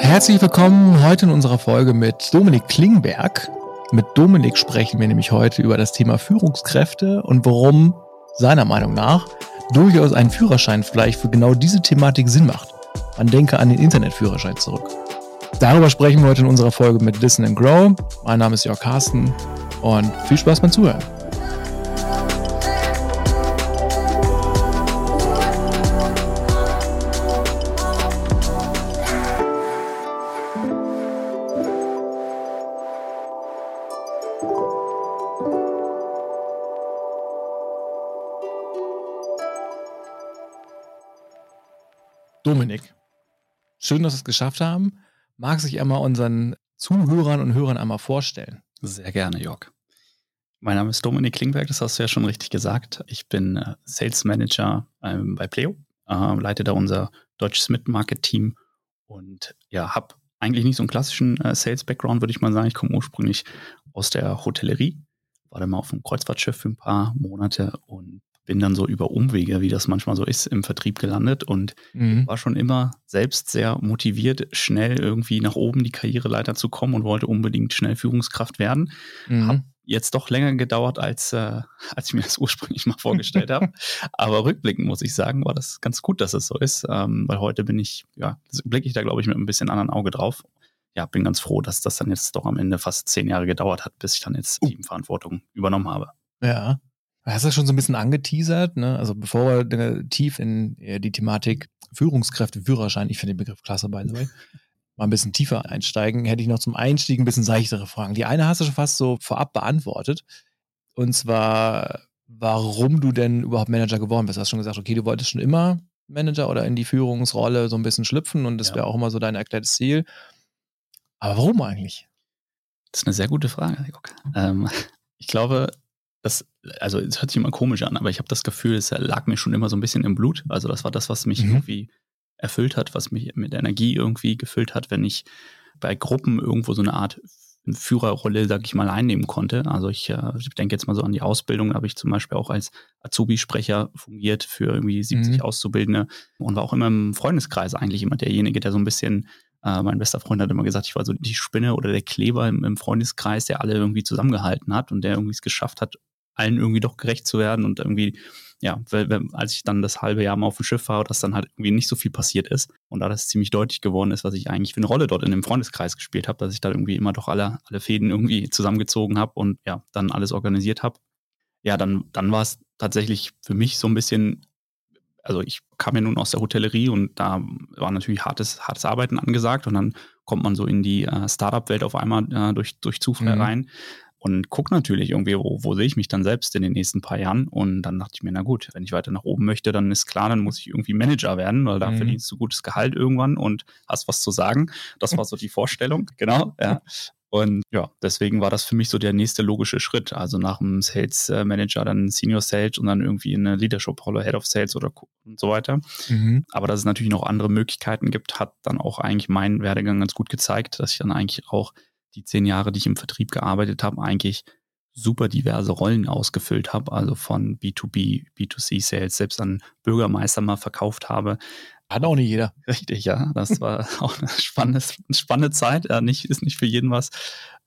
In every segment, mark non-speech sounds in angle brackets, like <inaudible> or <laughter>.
Herzlich willkommen heute in unserer Folge mit Dominik Klingberg. Mit Dominik sprechen wir nämlich heute über das Thema Führungskräfte und warum seiner Meinung nach durchaus ein Führerschein vielleicht für genau diese Thematik Sinn macht. Man denke an den Internetführerschein zurück. Darüber sprechen wir heute in unserer Folge mit Listen and Grow. Mein Name ist Jörg Carsten und viel Spaß beim Zuhören. Schön, dass wir es geschafft haben. Mag sich einmal unseren Zuhörern und Hörern einmal vorstellen? Sehr gerne, Jörg. Mein Name ist Dominik Klingberg, das hast du ja schon richtig gesagt. Ich bin äh, Sales Manager ähm, bei Pleo, äh, leite da unser deutsches Mid-Market-Team und ja, habe eigentlich nicht so einen klassischen äh, Sales-Background, würde ich mal sagen. Ich komme ursprünglich aus der Hotellerie, war dann mal auf einem Kreuzfahrtschiff für ein paar Monate und bin dann so über Umwege, wie das manchmal so ist, im Vertrieb gelandet und mhm. war schon immer selbst sehr motiviert, schnell irgendwie nach oben die Karriereleiter zu kommen und wollte unbedingt schnell Führungskraft werden. Mhm. Hab jetzt doch länger gedauert, als, äh, als ich mir das <laughs> ursprünglich mal vorgestellt habe. Aber rückblickend muss ich sagen, war das ganz gut, dass es so ist, ähm, weil heute bin ich, ja, blicke ich da, glaube ich, mit ein bisschen anderen Auge drauf. Ja, bin ganz froh, dass das dann jetzt doch am Ende fast zehn Jahre gedauert hat, bis ich dann jetzt uh. Teamverantwortung übernommen habe. Ja, Du hast das schon so ein bisschen angeteasert, ne? Also bevor wir tief in die Thematik Führungskräfte, Führerschein, ich finde den Begriff klasse, by the way, <laughs> mal ein bisschen tiefer einsteigen, hätte ich noch zum Einstieg ein bisschen seichtere Fragen. Die eine hast du schon fast so vorab beantwortet. Und zwar, warum du denn überhaupt Manager geworden bist. Du hast schon gesagt, okay, du wolltest schon immer Manager oder in die Führungsrolle so ein bisschen schlüpfen und das ja. wäre auch immer so dein erklärtes Ziel. Aber warum eigentlich? Das ist eine sehr gute Frage, Jörg. Ähm, <laughs> ich glaube, das, also es hört sich immer komisch an, aber ich habe das Gefühl, es lag mir schon immer so ein bisschen im Blut. Also das war das, was mich mhm. irgendwie erfüllt hat, was mich mit Energie irgendwie gefüllt hat, wenn ich bei Gruppen irgendwo so eine Art Führerrolle, sag ich mal, einnehmen konnte. Also ich, äh, ich denke jetzt mal so an die Ausbildung, da habe ich zum Beispiel auch als Azubi-Sprecher fungiert für irgendwie 70 mhm. Auszubildende und war auch immer im Freundeskreis eigentlich immer derjenige, der so ein bisschen äh, mein bester Freund hat immer gesagt, ich war so die Spinne oder der Kleber im, im Freundeskreis, der alle irgendwie zusammengehalten hat und der irgendwie es geschafft hat, allen irgendwie doch gerecht zu werden und irgendwie, ja, weil, weil, als ich dann das halbe Jahr mal auf dem Schiff war, dass dann halt irgendwie nicht so viel passiert ist und da das ziemlich deutlich geworden ist, was ich eigentlich für eine Rolle dort in dem Freundeskreis gespielt habe, dass ich da irgendwie immer doch alle, alle Fäden irgendwie zusammengezogen habe und ja, dann alles organisiert habe. Ja, dann, dann war es tatsächlich für mich so ein bisschen also ich kam ja nun aus der Hotellerie und da war natürlich hartes, hartes Arbeiten angesagt und dann kommt man so in die äh, Startup-Welt auf einmal äh, durch, durch Zufall mhm. rein und gucke natürlich irgendwie, wo, wo sehe ich mich dann selbst in den nächsten paar Jahren. Und dann dachte ich mir, na gut, wenn ich weiter nach oben möchte, dann ist klar, dann muss ich irgendwie Manager werden, weil da mhm. verdienst du gutes Gehalt irgendwann und hast was zu sagen. Das war so die Vorstellung, <laughs> genau. Ja. Und ja, deswegen war das für mich so der nächste logische Schritt. Also nach dem Sales Manager dann Senior Sales und dann irgendwie eine Leadership-Rolle, Head of Sales oder und so weiter. Mhm. Aber dass es natürlich noch andere Möglichkeiten gibt, hat dann auch eigentlich mein Werdegang ganz gut gezeigt, dass ich dann eigentlich auch die zehn Jahre, die ich im Vertrieb gearbeitet habe, eigentlich super diverse Rollen ausgefüllt habe, also von B2B, B2C Sales, selbst an Bürgermeister mal verkauft habe. Hat auch nicht jeder. Richtig, ja. Das war <laughs> auch eine spannende, spannende Zeit. Ja, nicht, ist nicht für jeden was.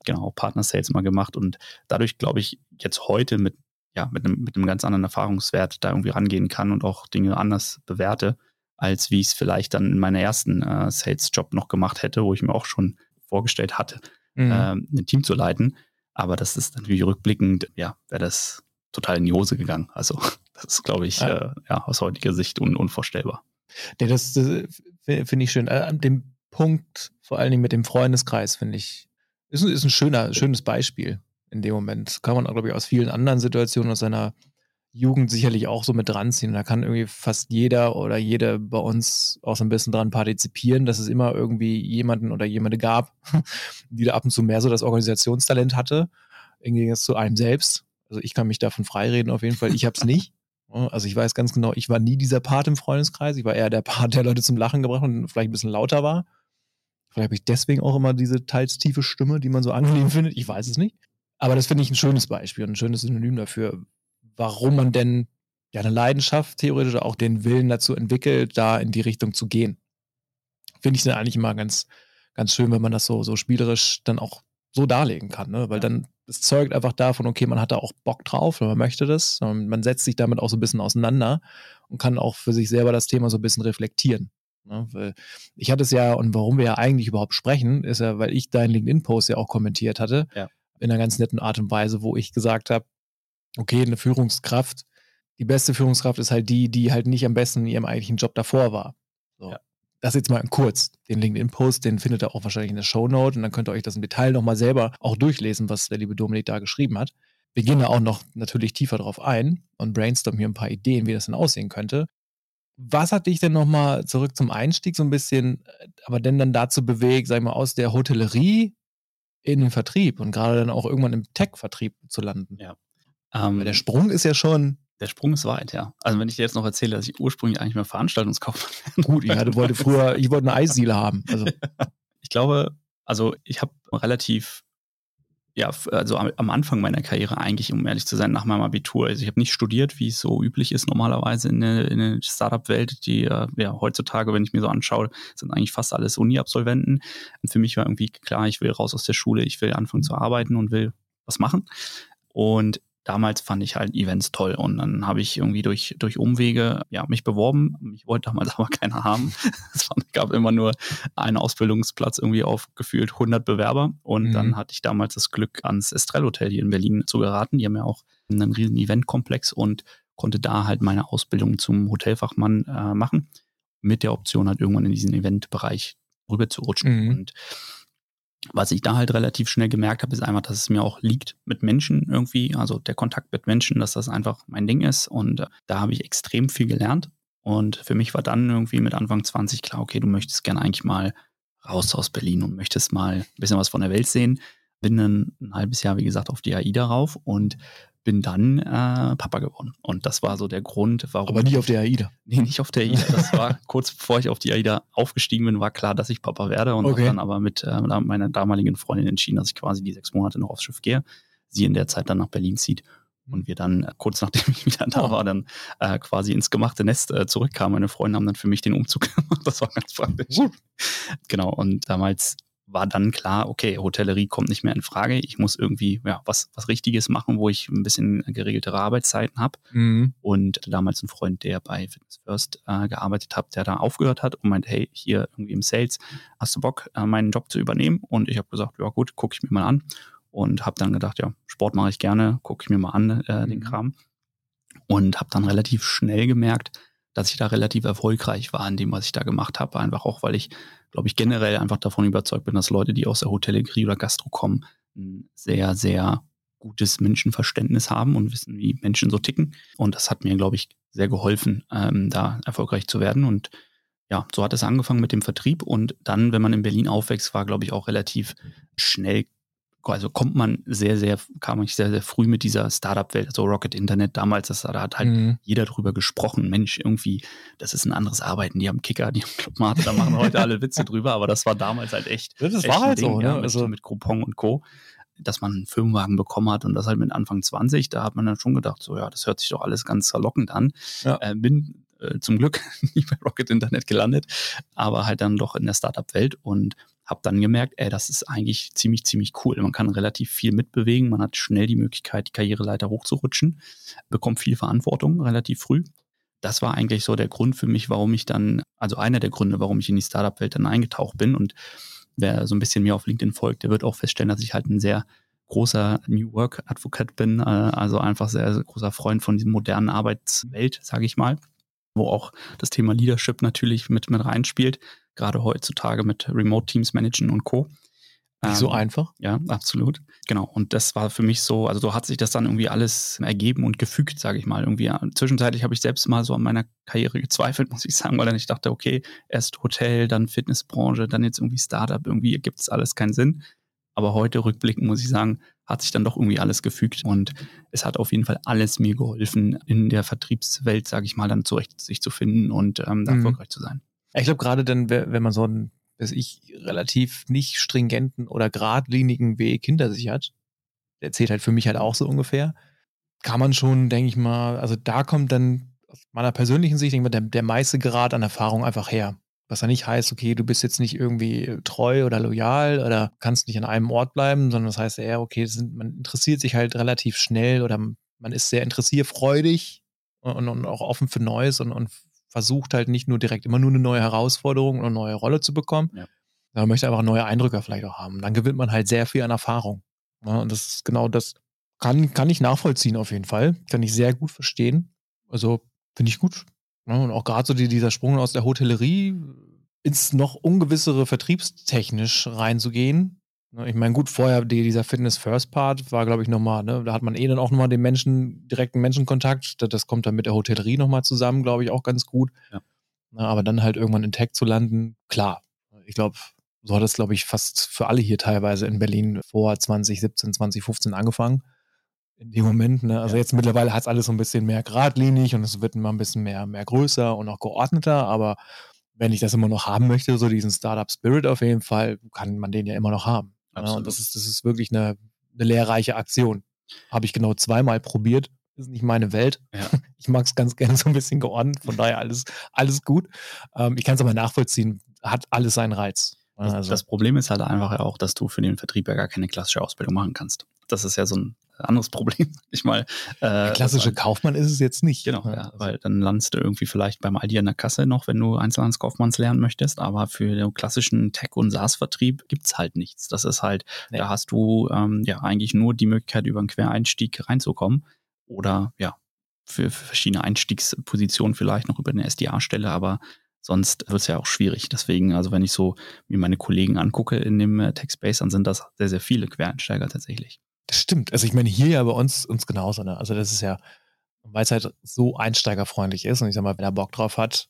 Genau, Partner Sales mal gemacht und dadurch glaube ich jetzt heute mit, ja, mit einem, mit einem ganz anderen Erfahrungswert da irgendwie rangehen kann und auch Dinge anders bewerte, als wie ich es vielleicht dann in meinem ersten äh, Sales-Job noch gemacht hätte, wo ich mir auch schon vorgestellt hatte, mhm. ähm, ein Team zu leiten. Aber das ist natürlich rückblickend, ja, wäre das total in die Hose gegangen. Also <laughs> das ist, glaube ich, ja. Äh, ja, aus heutiger Sicht un unvorstellbar. Ja, das, das finde ich schön. Äh, an dem Punkt, vor allen Dingen mit dem Freundeskreis, finde ich, ist, ist ein schöner, schönes Beispiel in dem Moment. Kann man, glaube ich, aus vielen anderen Situationen aus seiner Jugend sicherlich auch so mit dran ziehen. Da kann irgendwie fast jeder oder jede bei uns auch so ein bisschen dran partizipieren, dass es immer irgendwie jemanden oder jemande gab, <laughs> die da ab und zu mehr so das Organisationstalent hatte, im Gegensatz zu einem selbst. Also ich kann mich davon freireden auf jeden Fall. Ich habe es nicht. <laughs> Also ich weiß ganz genau, ich war nie dieser Part im Freundeskreis. Ich war eher der Part, der Leute zum Lachen gebracht und vielleicht ein bisschen lauter war. Vielleicht habe ich deswegen auch immer diese teils tiefe Stimme, die man so angenehm findet. Ich weiß es nicht. Aber das finde ich ein schönes Beispiel und ein schönes Synonym dafür, warum man denn ja eine Leidenschaft theoretisch auch den Willen dazu entwickelt, da in die Richtung zu gehen. Finde ich dann eigentlich immer ganz, ganz schön, wenn man das so, so spielerisch dann auch so darlegen kann, ne? Weil dann, es zeugt einfach davon, okay, man hat da auch Bock drauf, man möchte das, man setzt sich damit auch so ein bisschen auseinander und kann auch für sich selber das Thema so ein bisschen reflektieren. Ne? Ich hatte es ja, und warum wir ja eigentlich überhaupt sprechen, ist ja, weil ich deinen LinkedIn-Post ja auch kommentiert hatte, ja. in einer ganz netten Art und Weise, wo ich gesagt habe, okay, eine Führungskraft, die beste Führungskraft ist halt die, die halt nicht am besten in ihrem eigentlichen Job davor war. So. Ja. Das jetzt mal kurz. Den LinkedIn-Post, den findet ihr auch wahrscheinlich in der Shownote und dann könnt ihr euch das im Detail nochmal selber auch durchlesen, was der liebe Dominik da geschrieben hat. Wir gehen da auch noch natürlich tiefer drauf ein und brainstormen hier ein paar Ideen, wie das denn aussehen könnte. Was hat dich denn nochmal zurück zum Einstieg so ein bisschen, äh, aber denn dann dazu bewegt, sag ich mal, aus der Hotellerie in den Vertrieb und gerade dann auch irgendwann im Tech-Vertrieb zu landen? Ja. Ähm, der Sprung ist ja schon der Sprung ist weit, ja. Also wenn ich dir jetzt noch erzähle, dass ich ursprünglich eigentlich mal Veranstaltungskaufmann <laughs> bin. Gut, ich hatte, wollte früher, ich wollte eine Eisdiele haben. Also. <laughs> ich glaube, also ich habe relativ, ja, also am Anfang meiner Karriere eigentlich, um ehrlich zu sein, nach meinem Abitur. Also ich habe nicht studiert, wie es so üblich ist normalerweise in der, in der Startup-Welt, die äh, ja heutzutage, wenn ich mir so anschaue, sind eigentlich fast alles Uni-Absolventen. Und für mich war irgendwie klar, ich will raus aus der Schule, ich will anfangen zu arbeiten und will was machen. Und damals fand ich halt Events toll und dann habe ich irgendwie durch, durch Umwege ja, mich beworben. Mich wollte damals <laughs> aber keiner haben. es gab immer nur einen Ausbildungsplatz irgendwie auf gefühlt 100 Bewerber und mhm. dann hatte ich damals das Glück, ans Estrell Hotel hier in Berlin zu geraten. Die haben ja auch einen riesen Eventkomplex und konnte da halt meine Ausbildung zum Hotelfachmann äh, machen mit der Option halt irgendwann in diesen Eventbereich rüber zu rutschen. Mhm. Und was ich da halt relativ schnell gemerkt habe, ist einfach, dass es mir auch liegt mit Menschen irgendwie, also der Kontakt mit Menschen, dass das einfach mein Ding ist. Und äh, da habe ich extrem viel gelernt. Und für mich war dann irgendwie mit Anfang 20 klar, okay, du möchtest gerne eigentlich mal raus aus Berlin und möchtest mal ein bisschen was von der Welt sehen. Bin dann ein halbes Jahr, wie gesagt, auf die AI darauf und bin dann äh, Papa geworden. Und das war so der Grund, warum. Aber nicht auf der AIDA. Nee, nicht auf der AIDA. Das war <laughs> kurz bevor ich auf die AIDA aufgestiegen bin, war klar, dass ich Papa werde und okay. habe dann aber mit äh, meiner damaligen Freundin entschieden, dass ich quasi die sechs Monate noch aufs Schiff gehe. Sie in der Zeit dann nach Berlin zieht und wir dann äh, kurz nachdem <laughs> ich wieder da oh. war, dann äh, quasi ins gemachte Nest äh, zurückkamen. Meine Freunde haben dann für mich den Umzug <laughs> gemacht. Das war ganz praktisch. Genau. Und damals war dann klar, okay, Hotellerie kommt nicht mehr in Frage. Ich muss irgendwie ja, was, was Richtiges machen, wo ich ein bisschen geregeltere Arbeitszeiten habe. Mhm. Und damals ein Freund, der bei Fitness First äh, gearbeitet hat, der da aufgehört hat und meinte, hey, hier irgendwie im Sales, hast du Bock, äh, meinen Job zu übernehmen? Und ich habe gesagt, ja gut, gucke ich mir mal an. Und habe dann gedacht, ja, Sport mache ich gerne, gucke ich mir mal an, äh, den mhm. Kram. Und habe dann relativ schnell gemerkt, dass ich da relativ erfolgreich war in dem, was ich da gemacht habe. Einfach auch, weil ich, glaube ich, generell einfach davon überzeugt bin, dass Leute, die aus der Hotellerie oder Gastro kommen, ein sehr, sehr gutes Menschenverständnis haben und wissen, wie Menschen so ticken. Und das hat mir, glaube ich, sehr geholfen, ähm, da erfolgreich zu werden. Und ja, so hat es angefangen mit dem Vertrieb. Und dann, wenn man in Berlin aufwächst, war, glaube ich, auch relativ schnell also kommt man sehr, sehr, kam ich sehr, sehr früh mit dieser Startup-Welt, also Rocket Internet damals, das, da hat halt mhm. jeder drüber gesprochen. Mensch, irgendwie, das ist ein anderes Arbeiten. Die haben Kicker, die haben Clubmate, da machen heute alle Witze drüber, aber das war damals halt echt. Das echt war halt Ding, so, ne? Ja, mit, also mit Groupon und Co dass man einen Firmenwagen bekommen hat und das halt mit Anfang 20, da hat man dann schon gedacht, so ja, das hört sich doch alles ganz verlockend an. Ja. Äh, bin äh, zum Glück <laughs> nicht bei Rocket Internet gelandet, aber halt dann doch in der Startup-Welt und habe dann gemerkt, ey, das ist eigentlich ziemlich, ziemlich cool. Man kann relativ viel mitbewegen, man hat schnell die Möglichkeit, die Karriereleiter hochzurutschen, bekommt viel Verantwortung relativ früh. Das war eigentlich so der Grund für mich, warum ich dann, also einer der Gründe, warum ich in die Startup-Welt dann eingetaucht bin. Und wer so ein bisschen mir auf LinkedIn folgt, der wird auch feststellen, dass ich halt ein sehr großer New Work Advokat bin, äh, also einfach sehr, sehr großer Freund von diesem modernen Arbeitswelt, sage ich mal wo auch das Thema Leadership natürlich mit, mit reinspielt, gerade heutzutage mit Remote Teams managen und Co. Nicht so ähm, einfach? Ja, absolut. Genau. Und das war für mich so, also so hat sich das dann irgendwie alles ergeben und gefügt, sage ich mal. Irgendwie zwischenzeitlich habe ich selbst mal so an meiner Karriere gezweifelt, <laughs> muss ich sagen, weil dann ich dachte, okay, erst Hotel, dann Fitnessbranche, dann jetzt irgendwie Startup, irgendwie gibt es alles keinen Sinn. Aber heute rückblickend muss ich sagen, hat sich dann doch irgendwie alles gefügt und es hat auf jeden Fall alles mir geholfen, in der Vertriebswelt, sage ich mal, dann zurecht sich zu finden und ähm, da mhm. erfolgreich zu sein. Ich glaube, gerade dann, wenn man so einen, weiß ich, relativ nicht stringenten oder geradlinigen Weg hinter sich hat, der zählt halt für mich halt auch so ungefähr, kann man schon, denke ich mal, also da kommt dann aus meiner persönlichen Sicht, denke ich mal, der, der meiste Grad an Erfahrung einfach her. Was ja nicht heißt, okay, du bist jetzt nicht irgendwie treu oder loyal oder kannst nicht an einem Ort bleiben, sondern das heißt eher, okay, sind, man interessiert sich halt relativ schnell oder man ist sehr interessierfreudig und, und auch offen für Neues und, und, versucht halt nicht nur direkt immer nur eine neue Herausforderung oder eine neue Rolle zu bekommen, ja. sondern möchte einfach neue Eindrücke vielleicht auch haben. Dann gewinnt man halt sehr viel an Erfahrung. Ja, und das ist genau das, kann, kann ich nachvollziehen auf jeden Fall. Kann ich sehr gut verstehen. Also finde ich gut. Ja, und auch gerade so die, dieser Sprung aus der Hotellerie ins noch ungewissere vertriebstechnisch reinzugehen. Ne, ich meine, gut, vorher die, dieser Fitness-First-Part war, glaube ich, nochmal, ne? da hat man eh dann auch nochmal den Menschen, direkten Menschenkontakt. Das, das kommt dann mit der Hotellerie nochmal zusammen, glaube ich, auch ganz gut. Ja. Na, aber dann halt irgendwann in Tech zu landen, klar. Ich glaube, so hat es, glaube ich, fast für alle hier teilweise in Berlin vor 2017, 2015 angefangen in dem Moment. Ne? Also ja. jetzt mittlerweile hat es alles so ein bisschen mehr geradlinig und es wird immer ein bisschen mehr, mehr größer und auch geordneter, aber wenn ich das immer noch haben möchte, so diesen Startup Spirit auf jeden Fall, kann man den ja immer noch haben. Ja? Und das ist, das ist wirklich eine, eine lehrreiche Aktion. Habe ich genau zweimal probiert. Das ist nicht meine Welt. Ja. <laughs> Ich mag es ganz gerne so ein bisschen geordnet, von daher alles, alles gut. Ähm, ich kann es aber nachvollziehen, hat alles seinen Reiz. Also. Das Problem ist halt einfach auch, dass du für den Vertrieb ja gar keine klassische Ausbildung machen kannst. Das ist ja so ein anderes Problem, <laughs> ich mal. Äh, klassische Kaufmann ist es jetzt nicht. Genau, ja, weil dann landest du irgendwie vielleicht beim Aldi in der Kasse noch, wenn du Einzelhandelskaufmanns lernen möchtest, aber für den klassischen Tech- und SaaS-Vertrieb gibt es halt nichts. Das ist halt, nee. da hast du ähm, ja eigentlich nur die Möglichkeit, über einen Quereinstieg reinzukommen oder ja, für, für verschiedene Einstiegspositionen vielleicht noch über eine SDA-Stelle, aber sonst wird es ja auch schwierig. Deswegen, also wenn ich so mir meine Kollegen angucke in dem äh, Tech-Space, dann sind das sehr, sehr viele Quereinsteiger tatsächlich. Stimmt. Also ich meine, hier ja bei uns, uns genauso. Ne? Also das ist ja, weil es halt so einsteigerfreundlich ist und ich sag mal, wenn er Bock drauf hat,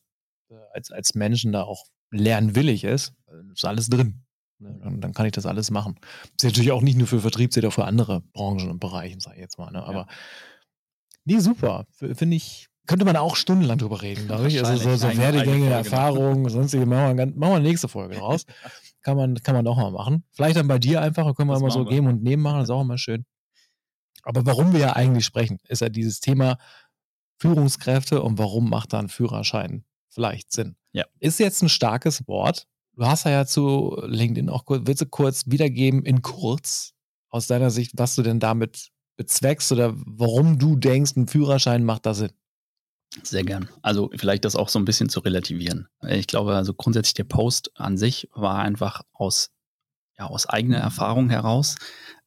äh, als, als Menschen da auch lernwillig ist, ist alles drin. Ne? Dann, dann, kann ich das alles machen. Das ist natürlich auch nicht nur für Vertrieb, sondern auch für andere Branchen und Bereiche, sag ich jetzt mal. Ne? Aber ja. nee, super. Finde ich, könnte man auch stundenlang drüber reden, glaube ich. Also so, so Werdegänge, Erfahrungen, sonstige, machen wir, machen wir eine nächste Folge draus. <laughs> kann man, kann man doch mal machen. Vielleicht dann bei dir einfach, können wir das immer so wir. geben und nehmen machen, das ist auch immer schön. Aber warum wir ja eigentlich sprechen, ist ja dieses Thema Führungskräfte und warum macht da ein Führerschein vielleicht Sinn. Ja. Ist jetzt ein starkes Wort. Du hast ja zu LinkedIn auch kurz, willst du kurz wiedergeben in kurz aus deiner Sicht, was du denn damit bezweckst oder warum du denkst, ein Führerschein macht da Sinn? Sehr gern. Also vielleicht das auch so ein bisschen zu relativieren. Ich glaube, also grundsätzlich der Post an sich war einfach aus, ja, aus eigener Erfahrung heraus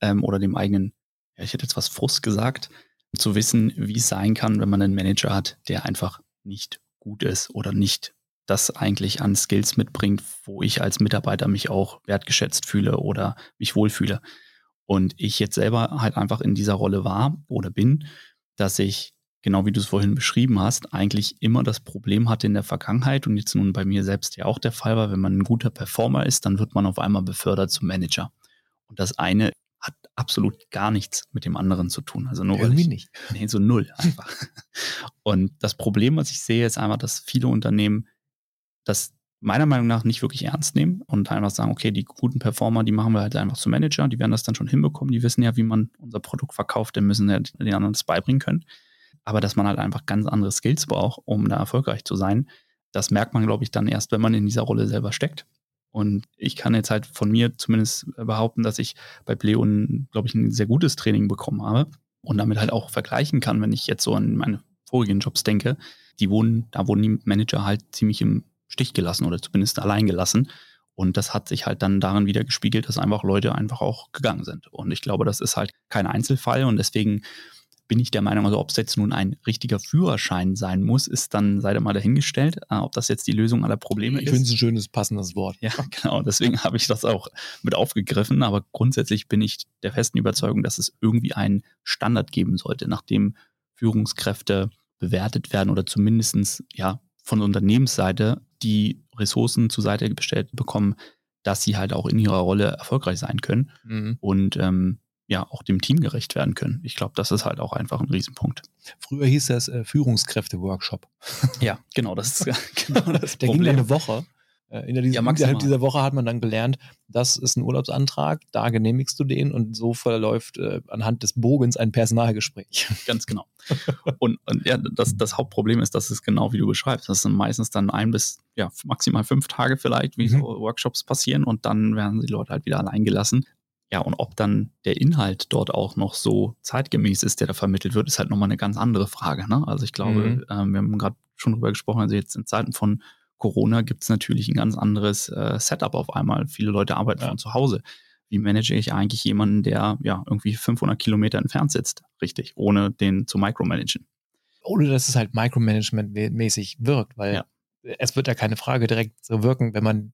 ähm, oder dem eigenen, ja, ich hätte jetzt was Frust gesagt, zu wissen, wie es sein kann, wenn man einen Manager hat, der einfach nicht gut ist oder nicht das eigentlich an Skills mitbringt, wo ich als Mitarbeiter mich auch wertgeschätzt fühle oder mich wohlfühle. Und ich jetzt selber halt einfach in dieser Rolle war oder bin, dass ich genau wie du es vorhin beschrieben hast, eigentlich immer das Problem hatte in der Vergangenheit und jetzt nun bei mir selbst ja auch der Fall war, wenn man ein guter Performer ist, dann wird man auf einmal befördert zum Manager. Und das eine hat absolut gar nichts mit dem anderen zu tun. Also nur Irgendwie ich, nicht. <laughs> Nee, so null einfach. und das Problem, was ich sehe, ist einfach, dass viele Unternehmen das meiner Meinung nach nicht wirklich ernst nehmen und einfach sagen, okay, die guten Performer, die machen wir halt einfach zum Manager, die werden das dann schon hinbekommen, die wissen ja, wie man unser Produkt verkauft, dann müssen ja den anderen das beibringen können aber dass man halt einfach ganz andere Skills braucht, um da erfolgreich zu sein. Das merkt man, glaube ich, dann erst, wenn man in dieser Rolle selber steckt. Und ich kann jetzt halt von mir zumindest behaupten, dass ich bei Pleon, glaube ich, ein sehr gutes Training bekommen habe und damit halt auch vergleichen kann, wenn ich jetzt so an meine vorigen Jobs denke. Die wurden, da wurden die Manager halt ziemlich im Stich gelassen oder zumindest allein gelassen. Und das hat sich halt dann darin wieder gespiegelt, dass einfach Leute einfach auch gegangen sind. Und ich glaube, das ist halt kein Einzelfall und deswegen bin ich der Meinung, also ob es jetzt nun ein richtiger Führerschein sein muss, ist dann, sei da mal dahingestellt, äh, ob das jetzt die Lösung aller Probleme ich ist. Ich finde es ein schönes, passendes Wort. Ja, <laughs> genau. Deswegen habe ich das auch mit aufgegriffen. Aber grundsätzlich bin ich der festen Überzeugung, dass es irgendwie einen Standard geben sollte, nachdem Führungskräfte bewertet werden oder zumindestens ja von Unternehmensseite die Ressourcen zur Seite gestellt bekommen, dass sie halt auch in ihrer Rolle erfolgreich sein können. Mhm. Und ähm, ja auch dem Team gerecht werden können. Ich glaube, das ist halt auch einfach ein Riesenpunkt. Früher hieß das äh, Führungskräfte-Workshop. <laughs> Ja, genau, das ist <laughs> genau das Der Problem. ging eine Woche. Äh, in der, ja, innerhalb dieser Woche hat man dann gelernt, das ist ein Urlaubsantrag, da genehmigst du den und so verläuft äh, anhand des Bogens ein Personalgespräch. <laughs> Ganz genau. und, und ja, das, das Hauptproblem ist, dass es genau wie du beschreibst. Das sind meistens dann ein bis ja, maximal fünf Tage vielleicht, wie mhm. so Workshops passieren und dann werden die Leute halt wieder allein gelassen. Ja, und ob dann der Inhalt dort auch noch so zeitgemäß ist, der da vermittelt wird, ist halt nochmal eine ganz andere Frage. Ne? Also ich glaube, mhm. ähm, wir haben gerade schon drüber gesprochen, also jetzt in Zeiten von Corona gibt es natürlich ein ganz anderes äh, Setup auf einmal. Viele Leute arbeiten ja. von zu Hause. Wie manage ich eigentlich jemanden, der ja irgendwie 500 Kilometer entfernt sitzt, richtig, ohne den zu micromanagen? Ohne dass es halt Micromanagement-mäßig wirkt, weil ja. es wird ja keine Frage direkt so wirken, wenn man,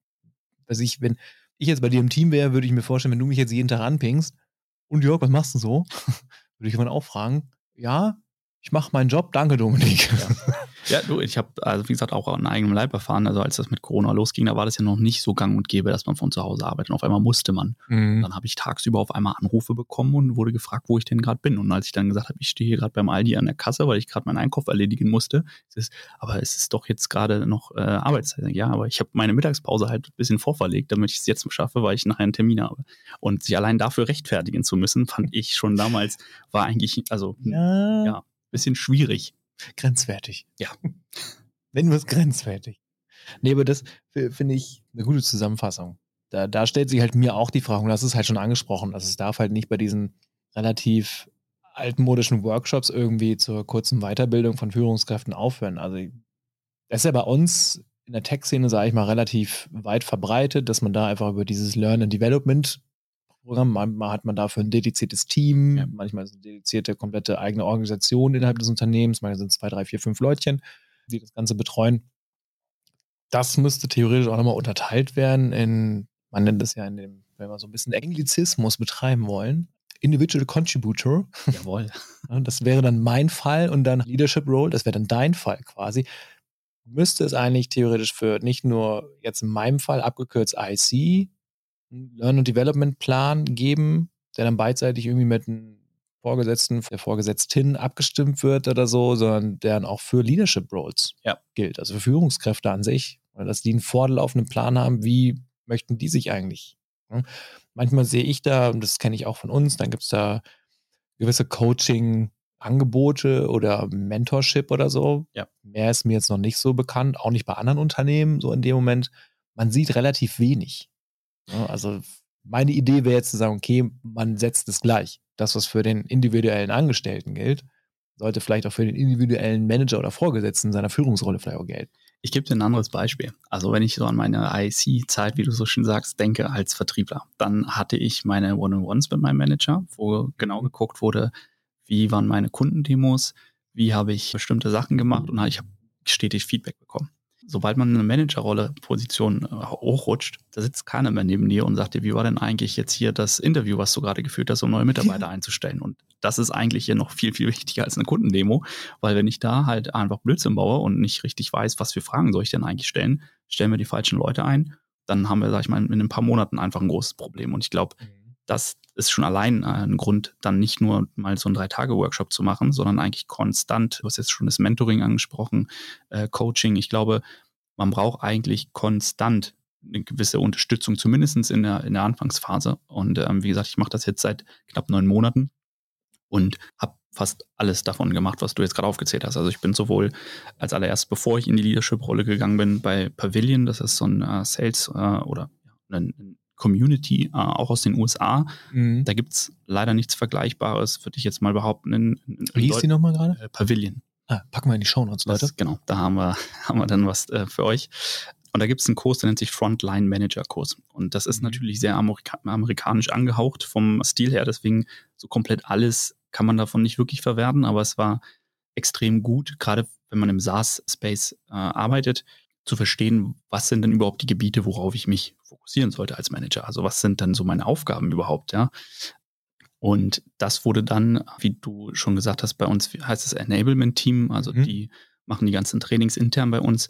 weiß ich, wenn ich jetzt bei dir im Team wäre, würde ich mir vorstellen, wenn du mich jetzt jeden Tag anpingst und Jörg, was machst du so? <laughs> würde ich jemand auch fragen, ja, ich mache meinen Job, danke Dominik. Ja. Ja, du, ich habe, also wie gesagt, auch an eigenem Leib erfahren. Also als das mit Corona losging, da war das ja noch nicht so gang und gäbe, dass man von zu Hause arbeitet. Und auf einmal musste man. Mhm. Dann habe ich tagsüber auf einmal Anrufe bekommen und wurde gefragt, wo ich denn gerade bin. Und als ich dann gesagt habe, ich stehe hier gerade beim Aldi an der Kasse, weil ich gerade meinen Einkauf erledigen musste, ist, aber es ist doch jetzt gerade noch äh, Arbeitszeit. Ja, aber ich habe meine Mittagspause halt ein bisschen vorverlegt, damit ich es jetzt schaffe, weil ich nachher einen Termin habe. Und sich allein dafür rechtfertigen zu müssen, fand ich schon damals, war eigentlich, also ja, ja bisschen schwierig. Grenzwertig. Ja. <laughs> Wenn wir es grenzwertig. Nee, aber das finde ich eine gute Zusammenfassung. Da, da stellt sich halt mir auch die Frage, und das ist halt schon angesprochen, dass es darf halt nicht bei diesen relativ altmodischen Workshops irgendwie zur kurzen Weiterbildung von Führungskräften aufhören. Also das ist ja bei uns in der Tech-Szene, sage ich mal, relativ weit verbreitet, dass man da einfach über dieses Learn and Development Programm. Manchmal hat man dafür ein dediziertes Team, ja. manchmal ist es eine dedizierte, komplette eigene Organisation innerhalb des Unternehmens, manchmal sind es zwei, drei, vier, fünf Leutchen, die das Ganze betreuen. Das müsste theoretisch auch nochmal unterteilt werden in, man nennt das ja in dem, wenn wir so ein bisschen Englizismus betreiben wollen, Individual Contributor. Jawohl. <laughs> Das wäre dann mein Fall und dann Leadership Role, das wäre dann dein Fall quasi. Müsste es eigentlich theoretisch für nicht nur jetzt in meinem Fall abgekürzt IC Learn- and Development-Plan geben, der dann beidseitig irgendwie mit einem Vorgesetzten, der Vorgesetzten abgestimmt wird oder so, sondern der dann auch für Leadership Roles ja. gilt, also für Führungskräfte an sich, dass die einen vorlaufenden Plan haben, wie möchten die sich eigentlich. Ne? Manchmal sehe ich da, und das kenne ich auch von uns, dann gibt es da gewisse Coaching-Angebote oder Mentorship oder so. Ja. Mehr ist mir jetzt noch nicht so bekannt, auch nicht bei anderen Unternehmen, so in dem Moment. Man sieht relativ wenig. Also meine Idee wäre jetzt zu sagen, okay, man setzt es gleich. Das, was für den individuellen Angestellten gilt, sollte vielleicht auch für den individuellen Manager oder Vorgesetzten seiner Führungsrolle vielleicht auch gelten. Ich gebe dir ein anderes Beispiel. Also wenn ich so an meine IC-Zeit, wie du so schön sagst, denke als Vertriebler, dann hatte ich meine One-on-Ones mit meinem Manager, wo genau geguckt wurde, wie waren meine Kundendemos, wie habe ich bestimmte Sachen gemacht und ich habe stetig Feedback bekommen sobald man eine Managerrolle, Position äh, hochrutscht, da sitzt keiner mehr neben dir und sagt dir, wie war denn eigentlich jetzt hier das Interview, was du gerade geführt hast, um neue Mitarbeiter <laughs> einzustellen? Und das ist eigentlich hier noch viel, viel wichtiger als eine Kundendemo, weil wenn ich da halt einfach Blödsinn baue und nicht richtig weiß, was für Fragen soll ich denn eigentlich stellen, stellen wir die falschen Leute ein, dann haben wir, sag ich mal, in ein paar Monaten einfach ein großes Problem. Und ich glaube, mhm das ist schon allein äh, ein Grund, dann nicht nur mal so einen Drei-Tage-Workshop zu machen, sondern eigentlich konstant, du hast jetzt schon das Mentoring angesprochen, äh, Coaching. Ich glaube, man braucht eigentlich konstant eine gewisse Unterstützung, zumindest in der, in der Anfangsphase. Und ähm, wie gesagt, ich mache das jetzt seit knapp neun Monaten und habe fast alles davon gemacht, was du jetzt gerade aufgezählt hast. Also ich bin sowohl als allererst, bevor ich in die Leadership-Rolle gegangen bin, bei Pavilion, das ist so ein äh, Sales äh, oder ein Community, äh, auch aus den USA. Mhm. Da gibt es leider nichts Vergleichbares, würde ich jetzt mal behaupten. In, in, Wie hieß die nochmal gerade? Äh, Pavilion. Ah, packen wir in die Show Notes, Leute. Das, genau, da haben wir, <laughs> haben wir dann was äh, für euch. Und da gibt es einen Kurs, der nennt sich Frontline Manager Kurs. Und das ist mhm. natürlich sehr Amerika amerikanisch angehaucht vom Stil her. Deswegen so komplett alles kann man davon nicht wirklich verwerten. Aber es war extrem gut, gerade wenn man im SaaS-Space äh, arbeitet, zu verstehen, was sind denn überhaupt die Gebiete, worauf ich mich fokussieren sollte als Manager. Also was sind dann so meine Aufgaben überhaupt, ja. Und das wurde dann, wie du schon gesagt hast, bei uns heißt es Enablement-Team, also mhm. die machen die ganzen Trainings intern bei uns.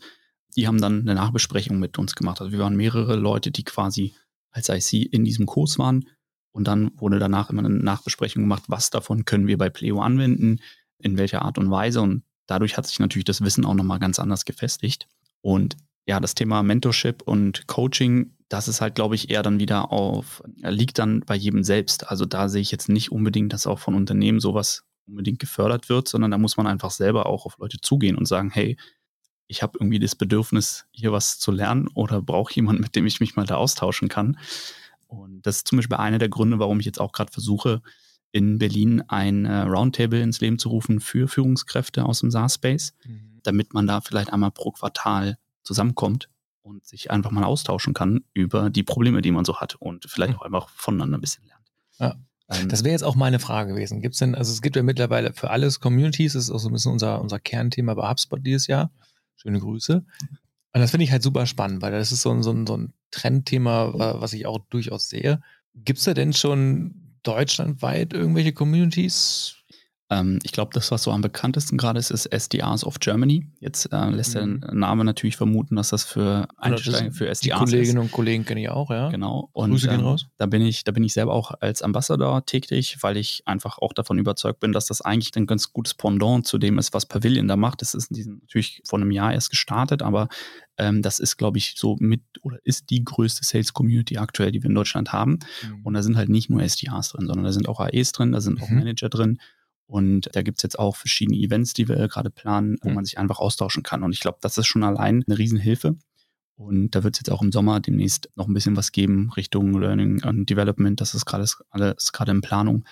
Die haben dann eine Nachbesprechung mit uns gemacht. Also wir waren mehrere Leute, die quasi als IC in diesem Kurs waren. Und dann wurde danach immer eine Nachbesprechung gemacht, was davon können wir bei Pleo anwenden, in welcher Art und Weise. Und dadurch hat sich natürlich das Wissen auch nochmal ganz anders gefestigt. Und ja, das Thema Mentorship und Coaching, das ist halt, glaube ich, eher dann wieder auf, liegt dann bei jedem selbst. Also da sehe ich jetzt nicht unbedingt, dass auch von Unternehmen sowas unbedingt gefördert wird, sondern da muss man einfach selber auch auf Leute zugehen und sagen, hey, ich habe irgendwie das Bedürfnis, hier was zu lernen oder brauche jemanden, mit dem ich mich mal da austauschen kann. Und das ist zum Beispiel einer der Gründe, warum ich jetzt auch gerade versuche, in Berlin ein äh, Roundtable ins Leben zu rufen für Führungskräfte aus dem SaaS-Space, mhm. damit man da vielleicht einmal pro Quartal zusammenkommt und sich einfach mal austauschen kann über die Probleme, die man so hat und vielleicht mhm. auch einfach voneinander ein bisschen lernt. Ja. Ähm, das wäre jetzt auch meine Frage gewesen. Gibt es denn, also es gibt ja mittlerweile für alles Communities, das ist auch so ein bisschen unser, unser Kernthema bei HubSpot dieses Jahr. Schöne Grüße. Und das finde ich halt super spannend, weil das ist so ein, so ein, so ein Trendthema, was ich auch durchaus sehe. Gibt es da denn schon deutschlandweit irgendwelche Communities? Ähm, ich glaube, das, was so am bekanntesten gerade ist, ist SDRs of Germany. Jetzt äh, lässt mhm. der Name natürlich vermuten, dass das für Einsteiger, für SDRs die Kolleginnen ist. und Kollegen kenne ich auch, ja. Genau. Und Grüße gehen ähm, raus. Da bin ich, da bin ich selber auch als Ambassador tätig, weil ich einfach auch davon überzeugt bin, dass das eigentlich ein ganz gutes Pendant zu dem ist, was Pavilion da macht. Das ist natürlich vor einem Jahr erst gestartet, aber ähm, das ist, glaube ich, so mit oder ist die größte Sales Community aktuell, die wir in Deutschland haben. Mhm. Und da sind halt nicht nur SDRs drin, sondern da sind auch AEs drin, da sind mhm. auch Manager drin. Und da gibt es jetzt auch verschiedene Events, die wir gerade planen, wo mhm. man sich einfach austauschen kann. Und ich glaube, das ist schon allein eine Riesenhilfe. Und da wird es jetzt auch im Sommer demnächst noch ein bisschen was geben Richtung Learning and Development. Das ist gerade alles gerade in Planung.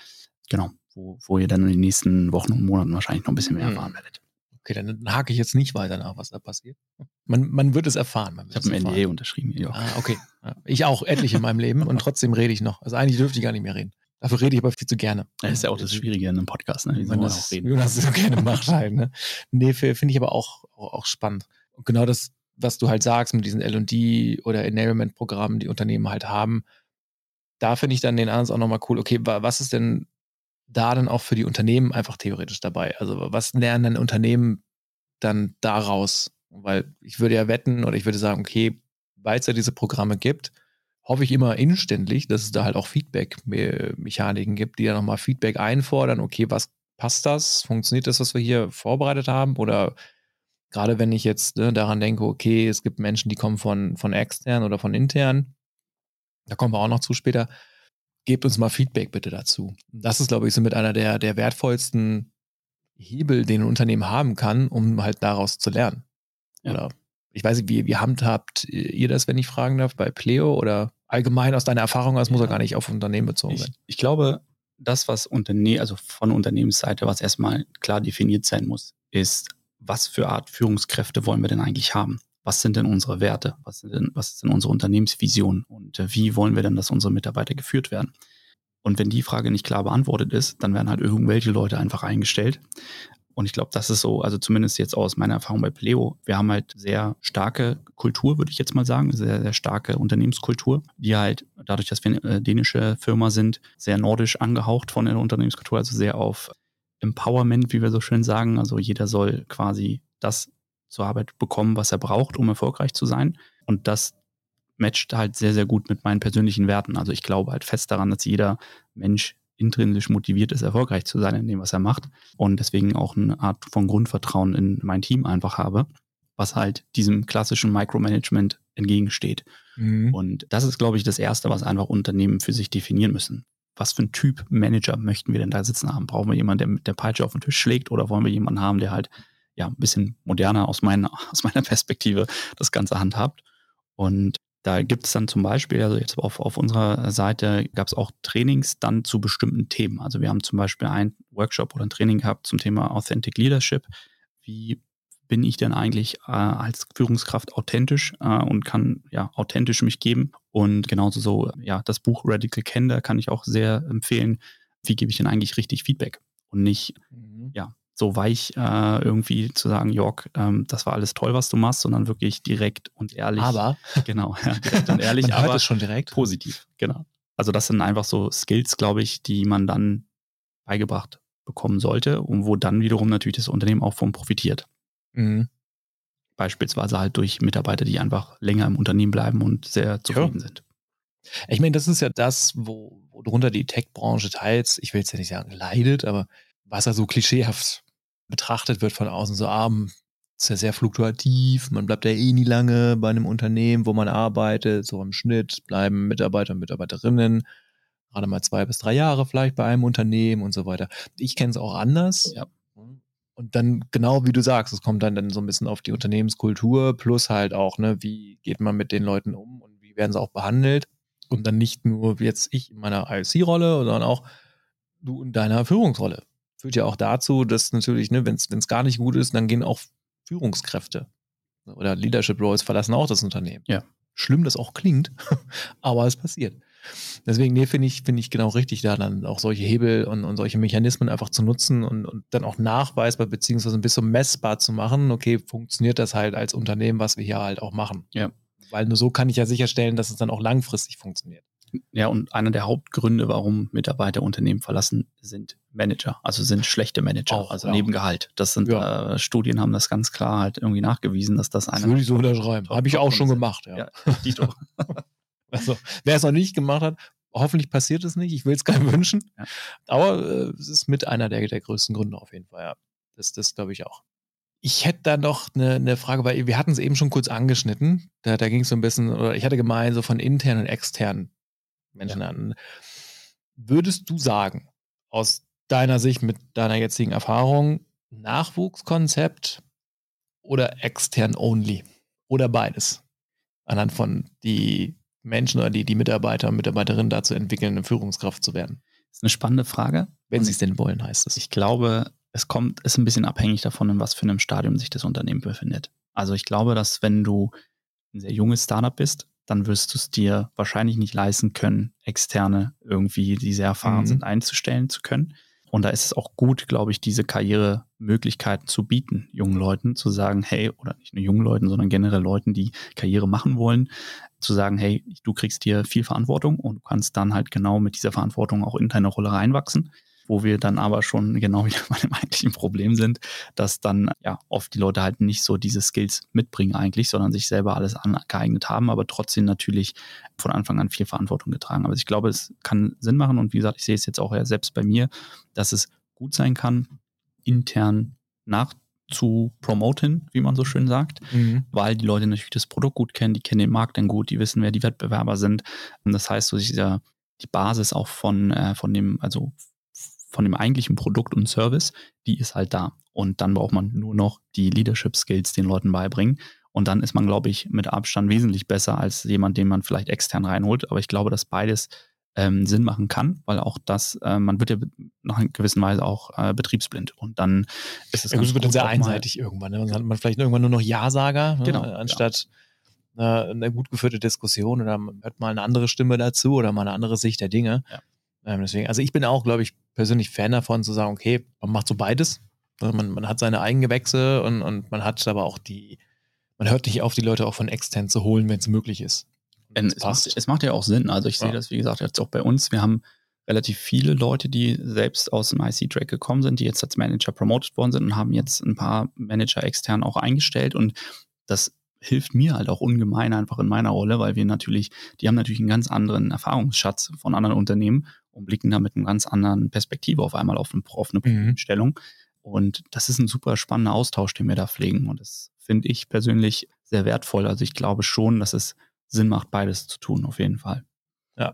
Genau, wo, wo ihr dann in den nächsten Wochen und Monaten wahrscheinlich noch ein bisschen mehr mhm. erfahren werdet. Okay, dann hake ich jetzt nicht weiter nach, was da passiert. Man, man wird es erfahren. Wird ich habe ein NDA unterschrieben. Ja. Ah, okay. Ich auch etliche in meinem Leben <laughs> und trotzdem rede ich noch. Also eigentlich dürfte ich gar nicht mehr reden. Dafür rede ich aber viel zu gerne. Das ist ja auch das Schwierige in einem Podcast, ne? Wie soll man auch reden? Jonas so gerne macht <laughs> halt, ne? Nee, finde ich aber auch, auch, auch spannend. Und genau das, was du halt sagst mit diesen L&D oder Enablement-Programmen, die Unternehmen halt haben, da finde ich dann den Ansatz auch nochmal cool. Okay, was ist denn da dann auch für die Unternehmen einfach theoretisch dabei? Also was lernen denn Unternehmen dann daraus? Weil ich würde ja wetten oder ich würde sagen, okay, weil es ja diese Programme gibt, hoffe ich immer inständig, dass es da halt auch Feedback-Mechaniken gibt, die dann nochmal Feedback einfordern. Okay, was passt das? Funktioniert das, was wir hier vorbereitet haben? Oder gerade wenn ich jetzt ne, daran denke, okay, es gibt Menschen, die kommen von, von extern oder von intern, da kommen wir auch noch zu später. Gebt uns mal Feedback bitte dazu. Das ist, glaube ich, so mit einer der, der wertvollsten Hebel, den ein Unternehmen haben kann, um halt daraus zu lernen. Ja. Oder ich weiß nicht, wie, wie handhabt ihr das, wenn ich fragen darf, bei Pleo oder allgemein aus deiner Erfahrung aus, muss ja. er gar nicht auf Unternehmen bezogen sein? Ich, ich glaube, das, was Unterne also von Unternehmensseite, was erstmal klar definiert sein muss, ist, was für Art Führungskräfte wollen wir denn eigentlich haben? Was sind denn unsere Werte? Was, sind denn, was ist denn unsere Unternehmensvision? Und äh, wie wollen wir denn, dass unsere Mitarbeiter geführt werden? Und wenn die Frage nicht klar beantwortet ist, dann werden halt irgendwelche Leute einfach eingestellt. Und ich glaube, das ist so, also zumindest jetzt aus meiner Erfahrung bei Pleo, wir haben halt sehr starke Kultur, würde ich jetzt mal sagen, sehr, sehr starke Unternehmenskultur, die halt dadurch, dass wir eine äh, dänische Firma sind, sehr nordisch angehaucht von der Unternehmenskultur, also sehr auf Empowerment, wie wir so schön sagen. Also jeder soll quasi das zur Arbeit bekommen, was er braucht, um erfolgreich zu sein. Und das matcht halt sehr, sehr gut mit meinen persönlichen Werten. Also ich glaube halt fest daran, dass jeder Mensch intrinsisch motiviert ist, erfolgreich zu sein in dem, was er macht. Und deswegen auch eine Art von Grundvertrauen in mein Team einfach habe, was halt diesem klassischen Micromanagement entgegensteht. Mhm. Und das ist, glaube ich, das Erste, was einfach Unternehmen für sich definieren müssen. Was für ein Typ Manager möchten wir denn da sitzen haben? Brauchen wir jemanden, der mit der Peitsche auf den Tisch schlägt oder wollen wir jemanden haben, der halt ja ein bisschen moderner aus meiner, <laughs> aus meiner Perspektive das Ganze handhabt? Und da gibt es dann zum Beispiel, also jetzt auf, auf unserer Seite gab es auch Trainings dann zu bestimmten Themen. Also wir haben zum Beispiel ein Workshop oder ein Training gehabt zum Thema Authentic Leadership. Wie bin ich denn eigentlich äh, als Führungskraft authentisch äh, und kann ja authentisch mich geben? Und genauso so, ja, das Buch Radical Candor kann ich auch sehr empfehlen. Wie gebe ich denn eigentlich richtig Feedback? Und nicht, mhm. ja, so weich äh, irgendwie zu sagen, Jörg, ähm, das war alles toll, was du machst, sondern wirklich direkt und ehrlich. Aber. <laughs> Genau, ja, direkt und ehrlich, <laughs> man aber schon direkt. positiv. Genau. Also das sind einfach so Skills, glaube ich, die man dann beigebracht bekommen sollte und wo dann wiederum natürlich das Unternehmen auch von profitiert. Mhm. Beispielsweise halt durch Mitarbeiter, die einfach länger im Unternehmen bleiben und sehr zufrieden ja. sind. Ich meine, das ist ja das, wo, wo drunter die Tech-Branche teils, ich will jetzt ja nicht sagen leidet, aber was ja so klischeehaft betrachtet wird von außen, so arm, ist ja sehr fluktuativ, man bleibt ja eh nie lange bei einem Unternehmen, wo man arbeitet, so im Schnitt bleiben Mitarbeiter und Mitarbeiterinnen gerade mal zwei bis drei Jahre vielleicht bei einem Unternehmen und so weiter. Ich kenne es auch anders. Ja. Und dann genau wie du sagst, es kommt dann, dann so ein bisschen auf die Unternehmenskultur plus halt auch, ne, wie geht man mit den Leuten um und wie werden sie auch behandelt. Und dann nicht nur jetzt ich in meiner IOC-Rolle, sondern auch du in deiner Führungsrolle. Führt ja auch dazu, dass natürlich, ne, wenn es gar nicht gut ist, dann gehen auch Führungskräfte oder Leadership Roles verlassen auch das Unternehmen. Ja. Schlimm das auch klingt, <laughs> aber es passiert. Deswegen, nee, finde ich, finde ich genau richtig, da dann auch solche Hebel und, und solche Mechanismen einfach zu nutzen und, und dann auch nachweisbar beziehungsweise ein bisschen messbar zu machen, okay, funktioniert das halt als Unternehmen, was wir hier halt auch machen. Ja. Weil nur so kann ich ja sicherstellen, dass es dann auch langfristig funktioniert. Ja, und einer der Hauptgründe, warum Mitarbeiter Unternehmen verlassen, sind Manager, also sind schlechte Manager, auch, also ja. neben Gehalt. Das sind ja. äh, Studien haben das ganz klar halt irgendwie nachgewiesen, dass das einer. Würde ich so unterschreiben. Habe ich auch schon sind. gemacht, ja. ja Dito. <laughs> <laughs> Also, wer es noch nicht gemacht hat, hoffentlich passiert es nicht. Ich will es keinem wünschen. Ja. Aber äh, es ist mit einer der, der größten Gründe auf jeden Fall, ja. Das, das glaube ich auch. Ich hätte da noch eine, eine Frage, weil wir hatten es eben schon kurz angeschnitten. Da, da ging es so ein bisschen, oder ich hatte gemeint, so von internen und externen Menschen ja. an. Würdest du sagen, aus deiner Sicht mit deiner jetzigen Erfahrung, Nachwuchskonzept oder extern only? Oder beides? Anhand von die Menschen oder die, die Mitarbeiter und Mitarbeiterinnen dazu entwickeln, eine Führungskraft zu werden? Das ist eine spannende Frage. Wenn sie es denn wollen, heißt es. Ich glaube, es kommt, ist ein bisschen abhängig davon, in was für einem Stadium sich das Unternehmen befindet. Also ich glaube, dass wenn du ein sehr junges Startup bist, dann wirst du es dir wahrscheinlich nicht leisten können, externe irgendwie, die sehr erfahren mhm. sind, einzustellen zu können. Und da ist es auch gut, glaube ich, diese Karrieremöglichkeiten zu bieten, jungen Leuten zu sagen, hey, oder nicht nur jungen Leuten, sondern generell Leuten, die Karriere machen wollen, zu sagen, hey, du kriegst hier viel Verantwortung und du kannst dann halt genau mit dieser Verantwortung auch in deine Rolle reinwachsen wo wir dann aber schon <laughs> genau wieder bei dem eigentlichen Problem sind, dass dann ja oft die Leute halt nicht so diese Skills mitbringen eigentlich, sondern sich selber alles angeeignet haben, aber trotzdem natürlich von Anfang an viel Verantwortung getragen. Aber ich glaube, es kann Sinn machen und wie gesagt, ich sehe es jetzt auch ja selbst bei mir, dass es gut sein kann, intern nach zu promoten, wie man so schön sagt, mhm. weil die Leute natürlich das Produkt gut kennen, die kennen den Markt dann gut, die wissen, wer die Wettbewerber sind. Und das heißt, so dieser, die Basis auch von, äh, von dem, also von dem eigentlichen Produkt und Service, die ist halt da. Und dann braucht man nur noch die Leadership Skills den Leuten beibringen. Und dann ist man, glaube ich, mit Abstand wesentlich besser als jemand, den man vielleicht extern reinholt. Aber ich glaube, dass beides ähm, Sinn machen kann, weil auch das, äh, man wird ja nach einer gewissen Weise auch äh, betriebsblind. Und dann ist es. Ja, das wird dann sehr einseitig irgendwann. Ne? Dann hat man vielleicht irgendwann nur noch Ja-Sager, ne? genau, anstatt ja. eine, eine, gut geführte Diskussion oder man hört mal eine andere Stimme dazu oder mal eine andere Sicht der Dinge. Ja. Ähm, deswegen, also ich bin auch, glaube ich, persönlich Fan davon zu sagen, okay, man macht so beides. Also man, man hat seine Eigengewächse und, und man hat aber auch die, man hört nicht auf, die Leute auch von extern zu holen, wenn es möglich ist. Es macht, es macht, ja auch Sinn. Also ich ja. sehe das, wie gesagt, jetzt auch bei uns. Wir haben relativ viele Leute, die selbst aus dem IC-Track gekommen sind, die jetzt als Manager promoted worden sind und haben jetzt ein paar Manager extern auch eingestellt. Und das hilft mir halt auch ungemein einfach in meiner Rolle, weil wir natürlich, die haben natürlich einen ganz anderen Erfahrungsschatz von anderen Unternehmen und blicken da mit einer ganz anderen Perspektive auf einmal auf eine, auf eine mhm. Stellung. Und das ist ein super spannender Austausch, den wir da pflegen. Und das finde ich persönlich sehr wertvoll. Also ich glaube schon, dass es Sinn macht, beides zu tun, auf jeden Fall. Ja.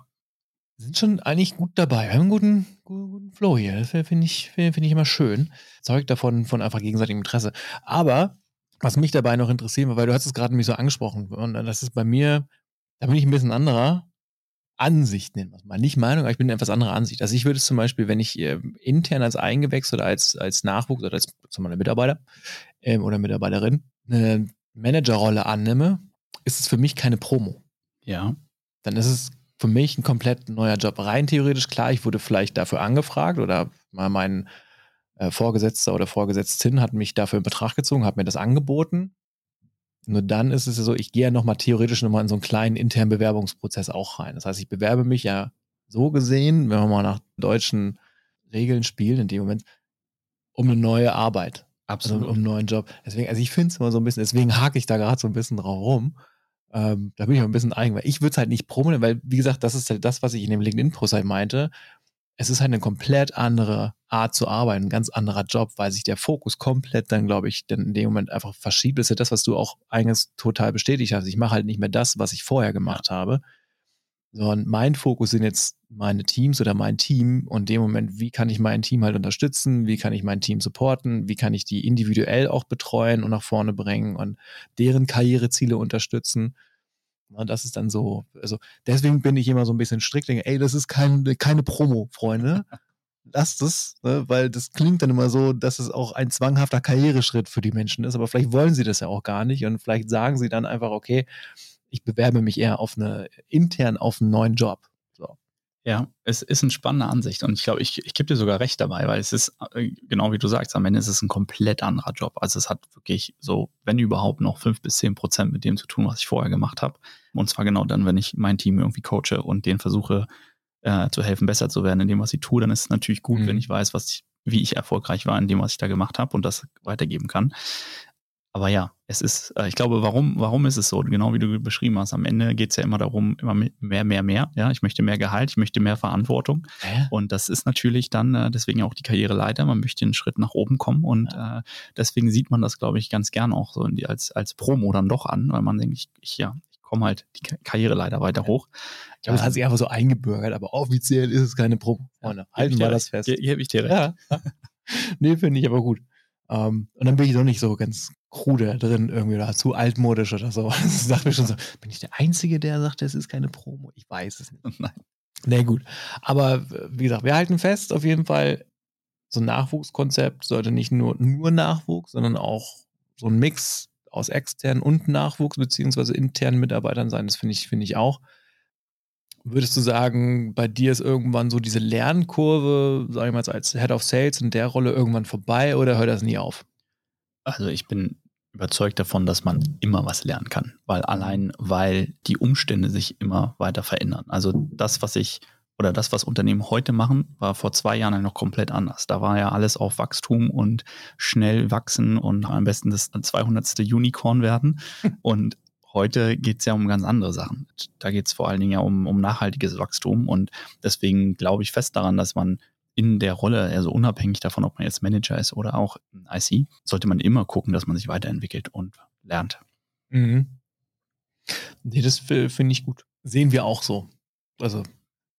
Wir sind schon eigentlich gut dabei. Wir haben einen guten, guten Flow hier. Das finde ich, find ich immer schön. Zeugt davon von einfach gegenseitigem Interesse. Aber was mich dabei noch interessiert, weil du hast es gerade nämlich so angesprochen, und das ist bei mir, da bin ich ein bisschen anderer. Ansicht nennen wir es mal. Nicht Meinung, aber ich bin eine etwas andere Ansicht. Also ich würde es zum Beispiel, wenn ich äh, intern als Eingewächs oder als, als Nachwuchs oder als zum Beispiel Mitarbeiter ähm, oder Mitarbeiterin eine Managerrolle annehme, ist es für mich keine Promo. Ja. Dann ist es für mich ein komplett neuer Job. Rein theoretisch, klar, ich wurde vielleicht dafür angefragt oder mal mein äh, Vorgesetzter oder Vorgesetztin hat mich dafür in Betracht gezogen, hat mir das angeboten. Nur dann ist es ja so, ich gehe ja nochmal theoretisch nochmal in so einen kleinen internen Bewerbungsprozess auch rein. Das heißt, ich bewerbe mich ja so gesehen, wenn wir mal nach deutschen Regeln spielen, in dem Moment, um eine neue Arbeit. Absolut. Also um einen neuen Job. Deswegen, also ich finde es immer so ein bisschen, deswegen hake ich da gerade so ein bisschen drauf rum. Ähm, da bin ich auch ein bisschen eigen, weil ich würde es halt nicht promoten, weil, wie gesagt, das ist halt das, was ich in dem LinkedIn-Post halt meinte. Es ist halt eine komplett andere Art zu arbeiten, ein ganz anderer Job, weil sich der Fokus komplett dann, glaube ich, dann in dem Moment einfach verschiebt. Das ist ja das, was du auch eigentlich total bestätigt hast. Ich mache halt nicht mehr das, was ich vorher gemacht habe, sondern mein Fokus sind jetzt meine Teams oder mein Team und in dem Moment, wie kann ich mein Team halt unterstützen, wie kann ich mein Team supporten, wie kann ich die individuell auch betreuen und nach vorne bringen und deren Karriereziele unterstützen. Und das ist dann so, also deswegen bin ich immer so ein bisschen strikt, denke, ey, das ist kein, keine Promo, Freunde. <laughs> Lasst es, ne? weil das klingt dann immer so, dass es auch ein zwanghafter Karriereschritt für die Menschen ist, aber vielleicht wollen sie das ja auch gar nicht und vielleicht sagen sie dann einfach, okay, ich bewerbe mich eher auf eine intern auf einen neuen Job. Ja, es ist eine spannende Ansicht und ich glaube, ich, ich gebe dir sogar recht dabei, weil es ist, äh, genau wie du sagst, am Ende ist es ein komplett anderer Job. Also es hat wirklich so, wenn überhaupt, noch fünf bis zehn Prozent mit dem zu tun, was ich vorher gemacht habe. Und zwar genau dann, wenn ich mein Team irgendwie coache und denen versuche äh, zu helfen, besser zu werden in dem, was sie tun, dann ist es natürlich gut, mhm. wenn ich weiß, was ich, wie ich erfolgreich war in dem, was ich da gemacht habe und das weitergeben kann. Aber ja, es ist, äh, ich glaube, warum, warum ist es so? Genau wie du beschrieben hast, am Ende geht es ja immer darum, immer mehr, mehr, mehr. Ja, ich möchte mehr Gehalt, ich möchte mehr Verantwortung. Äh? Und das ist natürlich dann äh, deswegen auch die Karriereleiter. Man möchte einen Schritt nach oben kommen und ja. äh, deswegen sieht man das, glaube ich, ganz gern auch so die, als, als Promo dann doch an, weil man denkt, ich, ich ja, ich komme halt die Karriereleiter weiter ja. hoch. Ich glaube, es hat sich einfach so eingebürgert, aber offiziell ist es keine Promo. Freunde, halten wir das fest. Hier, hier habe ich dir recht. Ja. <laughs> nee, finde ich aber gut. Um, ähm, und dann bin ich doch nicht so ganz krude drin irgendwie oder zu altmodisch oder so. <laughs> Das dachte mir schon so, bin ich der Einzige, der sagt, es ist keine Promo? Ich weiß es nicht. <laughs> Nein. Nee, gut. Aber wie gesagt, wir halten fest, auf jeden Fall, so ein Nachwuchskonzept sollte nicht nur, nur Nachwuchs, sondern auch so ein Mix aus externen und Nachwuchs beziehungsweise internen Mitarbeitern sein. Das finde ich, finde ich auch. Würdest du sagen, bei dir ist irgendwann so diese Lernkurve, sag ich mal, als Head of Sales in der Rolle irgendwann vorbei oder hört das nie auf? Also ich bin überzeugt davon, dass man immer was lernen kann, weil allein, weil die Umstände sich immer weiter verändern. Also das, was ich oder das, was Unternehmen heute machen, war vor zwei Jahren noch komplett anders. Da war ja alles auf Wachstum und schnell wachsen und am besten das 200. Unicorn werden. <laughs> Und Heute geht es ja um ganz andere Sachen. Da geht es vor allen Dingen ja um, um nachhaltiges Wachstum und deswegen glaube ich fest daran, dass man in der Rolle, also unabhängig davon, ob man jetzt Manager ist oder auch IC, sollte man immer gucken, dass man sich weiterentwickelt und lernt. Mhm. Nee, das finde ich gut. Sehen wir auch so. Also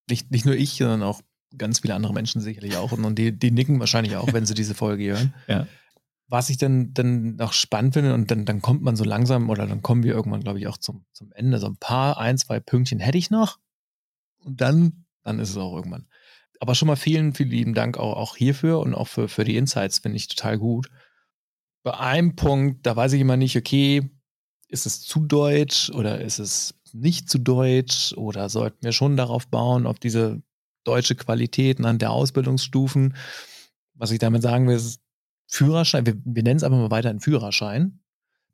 nicht, nicht nur ich, sondern auch ganz viele andere Menschen sicherlich auch. Und die, die nicken wahrscheinlich auch, wenn sie diese Folge hören. Ja was ich dann, dann noch spannend finde, und dann, dann kommt man so langsam, oder dann kommen wir irgendwann, glaube ich, auch zum, zum Ende. So ein paar, ein, zwei Pünktchen hätte ich noch. Und dann, dann ist es auch irgendwann. Aber schon mal vielen, vielen lieben Dank auch, auch hierfür und auch für, für die Insights, finde ich total gut. Bei einem Punkt, da weiß ich immer nicht, okay, ist es zu deutsch oder ist es nicht zu deutsch oder sollten wir schon darauf bauen, auf diese deutsche Qualität an der Ausbildungsstufen? Was ich damit sagen will, ist, Führerschein, wir, wir nennen es einfach mal weiter einen Führerschein.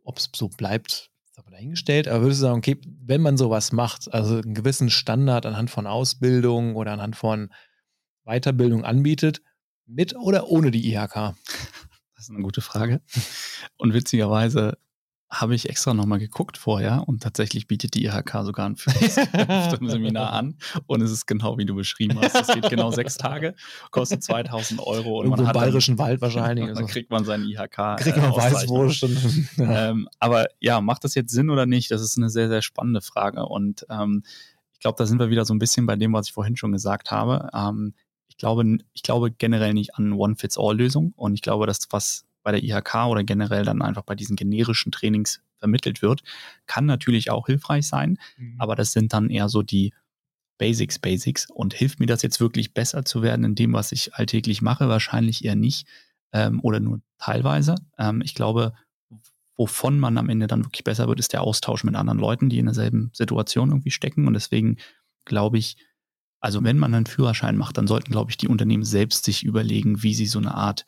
Ob es so bleibt, ist aber dahingestellt. Aber würdest du sagen, okay, wenn man sowas macht, also einen gewissen Standard anhand von Ausbildung oder anhand von Weiterbildung anbietet, mit oder ohne die IHK? Das ist eine gute Frage. Und witzigerweise habe ich extra nochmal geguckt vorher und tatsächlich bietet die IHK sogar ein <laughs> Seminar an und es ist genau wie du beschrieben hast. Es geht genau sechs Tage, kostet 2000 Euro und Irgendwo man hat im bayerischen dann, Wald wahrscheinlich. <laughs> Dann kriegt man seinen IHK. Kriegt man äh, Weißwurst. <laughs> ja. ähm, aber ja, macht das jetzt Sinn oder nicht? Das ist eine sehr, sehr spannende Frage und ähm, ich glaube, da sind wir wieder so ein bisschen bei dem, was ich vorhin schon gesagt habe. Ähm, ich glaube, ich glaube generell nicht an One-Fits-All-Lösung und ich glaube, dass was bei der IHK oder generell dann einfach bei diesen generischen Trainings vermittelt wird, kann natürlich auch hilfreich sein, mhm. aber das sind dann eher so die Basics, Basics. Und hilft mir das jetzt wirklich besser zu werden in dem, was ich alltäglich mache? Wahrscheinlich eher nicht ähm, oder nur teilweise. Ähm, ich glaube, wovon man am Ende dann wirklich besser wird, ist der Austausch mit anderen Leuten, die in derselben Situation irgendwie stecken. Und deswegen glaube ich, also wenn man einen Führerschein macht, dann sollten, glaube ich, die Unternehmen selbst sich überlegen, wie sie so eine Art,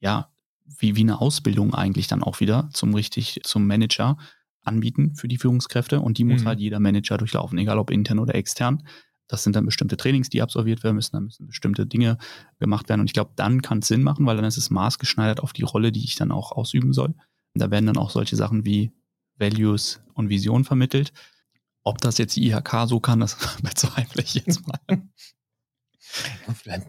ja, wie, wie eine Ausbildung eigentlich dann auch wieder zum richtig, zum Manager anbieten für die Führungskräfte und die muss mhm. halt jeder Manager durchlaufen, egal ob intern oder extern. Das sind dann bestimmte Trainings, die absolviert werden müssen, dann müssen bestimmte Dinge gemacht werden. Und ich glaube, dann kann es Sinn machen, weil dann ist es maßgeschneidert auf die Rolle, die ich dann auch ausüben soll. Und da werden dann auch solche Sachen wie Values und Vision vermittelt. Ob das jetzt die IHK so kann, das <laughs> bezweifle ich jetzt mal. <laughs>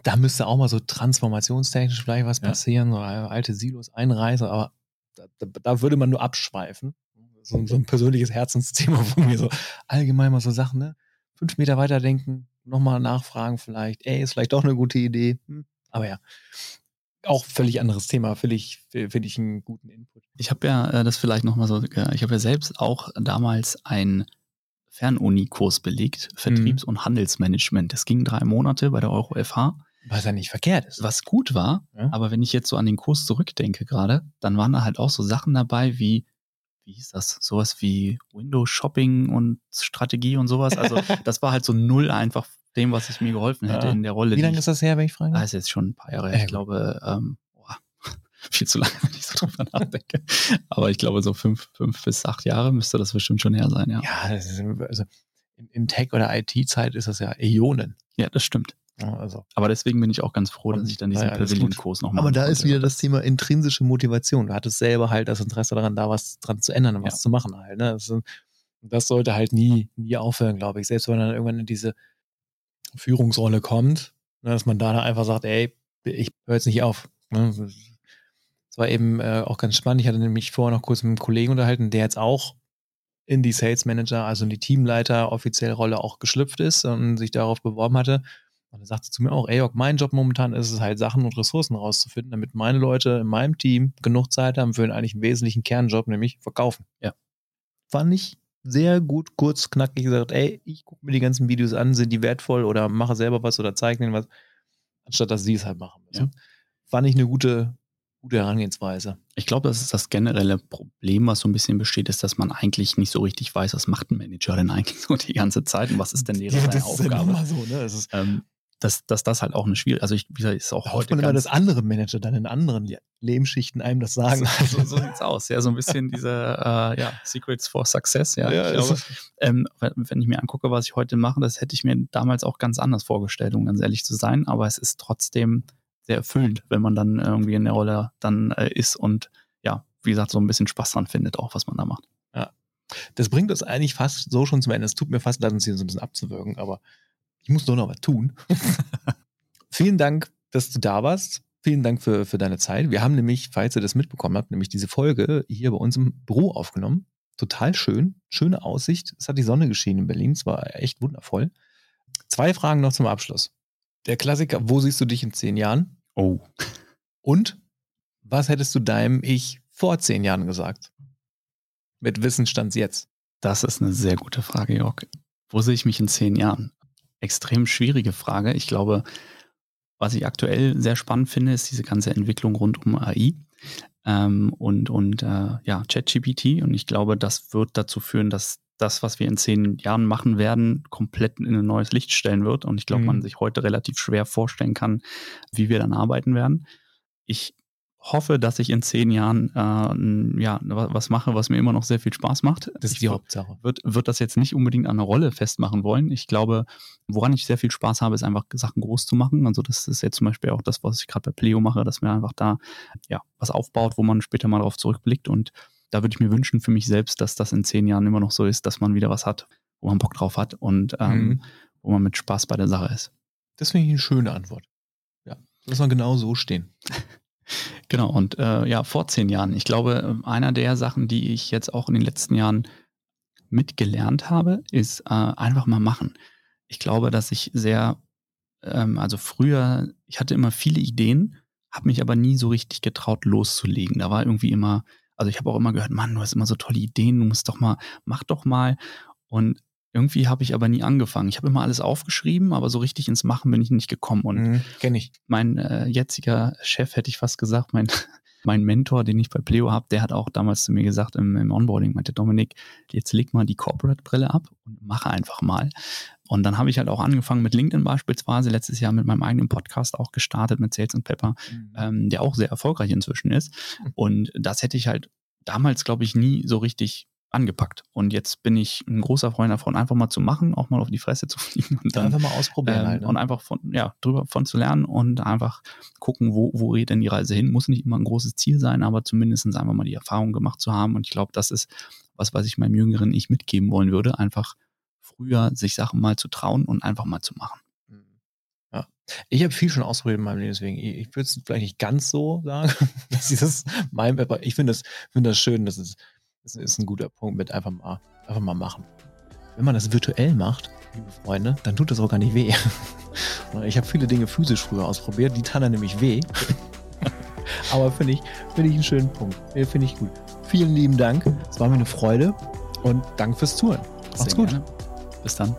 Da müsste auch mal so transformationstechnisch vielleicht was passieren, ja. so alte Silos einreißen, aber da, da, würde man nur abschweifen. So, so, ein persönliches Herzensthema von mir, so allgemein mal so Sachen, ne? Fünf Meter weiter denken, nochmal nachfragen vielleicht, ey, ist vielleicht doch eine gute Idee. Hm. Aber ja, auch völlig anderes Thema, finde ich, finde ich einen guten Input. Ich habe ja äh, das vielleicht nochmal so, ich habe ja selbst auch damals ein Fernuni-Kurs belegt, Vertriebs- mhm. und Handelsmanagement. Das ging drei Monate bei der Euro FH. Was ja nicht verkehrt ist. Was gut war, ja. aber wenn ich jetzt so an den Kurs zurückdenke gerade, dann waren da halt auch so Sachen dabei wie, wie hieß das, sowas wie Windows Shopping und Strategie und sowas. Also <laughs> das war halt so null einfach dem, was ich mir geholfen hätte ja. in der Rolle. Wie lange ist das her, wenn ich frage? Das ah, ist jetzt schon ein paar Jahre her. Ich glaube, ähm, viel zu lange, <laughs> wenn ich so drüber nachdenke. Aber ich glaube, so fünf, fünf bis acht Jahre müsste das bestimmt schon her sein, ja. Ja, ist, also in, Tech- oder IT-Zeit ist das ja Äonen. Ja, das stimmt. Ja, also. Aber deswegen bin ich auch ganz froh, dass ich dann diesen ja, Pavilion-Kurs nochmal. Aber da ist wieder das Thema intrinsische Motivation. Du hattest selber halt das Interesse daran, da was dran zu ändern und was ja. zu machen halt. Ne? Das, das, sollte halt nie, nie aufhören, glaube ich. Selbst wenn man dann irgendwann in diese Führungsrolle kommt, ne, dass man da einfach sagt, ey, ich höre jetzt nicht auf. Ne? Es war eben äh, auch ganz spannend. Ich hatte nämlich vorher noch kurz mit einem Kollegen unterhalten, der jetzt auch in die Sales Manager, also in die Teamleiter offiziell Rolle auch geschlüpft ist und sich darauf beworben hatte. Und er sagte zu mir auch, ey, mein Job momentan ist es halt, Sachen und Ressourcen rauszufinden, damit meine Leute in meinem Team genug Zeit haben für einen eigentlich wesentlichen Kernjob, nämlich verkaufen. Ja. Fand ich sehr gut, kurz, knackig gesagt, ey, ich gucke mir die ganzen Videos an, sind die wertvoll oder mache selber was oder zeige ihnen was, anstatt dass sie es halt machen müssen. Ja. Fand ich eine gute, gute Herangehensweise. Ich glaube, das ist das generelle Problem, was so ein bisschen besteht, ist, dass man eigentlich nicht so richtig weiß, was macht ein Manager denn eigentlich so die ganze Zeit und was ist denn deren ja, das Aufgabe. Ist ja so, ne? ist ähm, dass, dass das halt auch eine Schwierigkeit, also ich, wie gesagt, ist auch da heute man immer, dass andere Manager dann in anderen Lebensschichten einem das sagen. So, so sieht's aus, ja, so ein bisschen diese äh, ja, Secrets for Success, ja. ja ich glaube, ähm, wenn ich mir angucke, was ich heute mache, das hätte ich mir damals auch ganz anders vorgestellt, um ganz ehrlich zu sein, aber es ist trotzdem sehr erfüllend, wenn man dann irgendwie in der Rolle dann äh, ist und ja, wie gesagt, so ein bisschen Spaß dran findet, auch was man da macht. Ja. Das bringt uns eigentlich fast so schon zum Ende. Es tut mir fast leid, uns hier so ein bisschen abzuwirken, aber ich muss doch noch was tun. <laughs> Vielen Dank, dass du da warst. Vielen Dank für, für deine Zeit. Wir haben nämlich, falls ihr das mitbekommen habt, nämlich diese Folge hier bei uns im Büro aufgenommen. Total schön. Schöne Aussicht. Es hat die Sonne geschienen in Berlin. Es war echt wundervoll. Zwei Fragen noch zum Abschluss. Der Klassiker, wo siehst du dich in zehn Jahren? Oh. Und was hättest du deinem Ich vor zehn Jahren gesagt? Mit Wissensstand jetzt. Das ist eine sehr gute Frage, Jörg. Wo sehe ich mich in zehn Jahren? extrem schwierige Frage. Ich glaube, was ich aktuell sehr spannend finde, ist diese ganze Entwicklung rund um AI ähm, und, und äh, ja, ChatGPT. Und ich glaube, das wird dazu führen, dass das, was wir in zehn Jahren machen werden, komplett in ein neues Licht stellen wird. Und ich glaube, mhm. man sich heute relativ schwer vorstellen kann, wie wir dann arbeiten werden. Ich hoffe, dass ich in zehn Jahren äh, ja, was mache, was mir immer noch sehr viel Spaß macht. Das ist die Hauptsache. Wird, wird das jetzt nicht unbedingt an einer Rolle festmachen wollen. Ich glaube, woran ich sehr viel Spaß habe, ist einfach Sachen groß zu machen. Also das ist jetzt zum Beispiel auch das, was ich gerade bei Pleo mache, dass mir einfach da ja was aufbaut, wo man später mal darauf zurückblickt. Und da würde ich mir wünschen für mich selbst, dass das in zehn Jahren immer noch so ist, dass man wieder was hat, wo man Bock drauf hat und ähm, mhm. wo man mit Spaß bei der Sache ist. Das finde ich eine schöne Antwort. Ja, das soll genau so stehen. <laughs> Genau, und äh, ja, vor zehn Jahren. Ich glaube, einer der Sachen, die ich jetzt auch in den letzten Jahren mitgelernt habe, ist äh, einfach mal machen. Ich glaube, dass ich sehr, ähm, also früher, ich hatte immer viele Ideen, habe mich aber nie so richtig getraut, loszulegen. Da war irgendwie immer, also ich habe auch immer gehört, Mann, du hast immer so tolle Ideen, du musst doch mal, mach doch mal. Und irgendwie habe ich aber nie angefangen. Ich habe immer alles aufgeschrieben, aber so richtig ins Machen bin ich nicht gekommen. Und mhm, kenne ich. Mein äh, jetziger Chef, hätte ich fast gesagt, mein, mein Mentor, den ich bei Pleo habe, der hat auch damals zu mir gesagt im, im Onboarding, meinte Dominik, jetzt leg mal die Corporate-Brille ab und mache einfach mal. Und dann habe ich halt auch angefangen mit LinkedIn beispielsweise, letztes Jahr mit meinem eigenen Podcast auch gestartet mit Sales and Pepper, mhm. ähm, der auch sehr erfolgreich inzwischen ist. Mhm. Und das hätte ich halt damals, glaube ich, nie so richtig angepackt. Und jetzt bin ich ein großer Freund davon, einfach mal zu machen, auch mal auf die Fresse zu <laughs> fliegen und dann einfach mal ausprobieren ähm, halt, ne? und einfach von ja drüber von zu lernen und einfach gucken, wo wo geht denn die Reise hin. Muss nicht immer ein großes Ziel sein, aber zumindest einfach mal die Erfahrung gemacht zu haben. Und ich glaube, das ist was, was ich meinem jüngeren Ich mitgeben wollen würde, einfach früher sich Sachen mal zu trauen und einfach mal zu machen. Ja, Ich habe viel schon ausprobiert in meinem Leben, deswegen, ich, würde es vielleicht nicht ganz so sagen, <laughs> dass ich das mein, aber ich finde das, find das schön, das ist, das ist ein guter Punkt mit einfach mal, einfach mal machen. Wenn man das virtuell macht, liebe Freunde, dann tut das auch gar nicht weh. <laughs> Ich habe viele Dinge physisch früher ausprobiert, die taten nämlich weh. <laughs> Aber finde ich, find ich einen schönen Punkt. Finde ich gut. Vielen lieben Dank. Es war mir eine Freude und danke fürs Zuhören. Macht's gut. Gerne. Bis dann.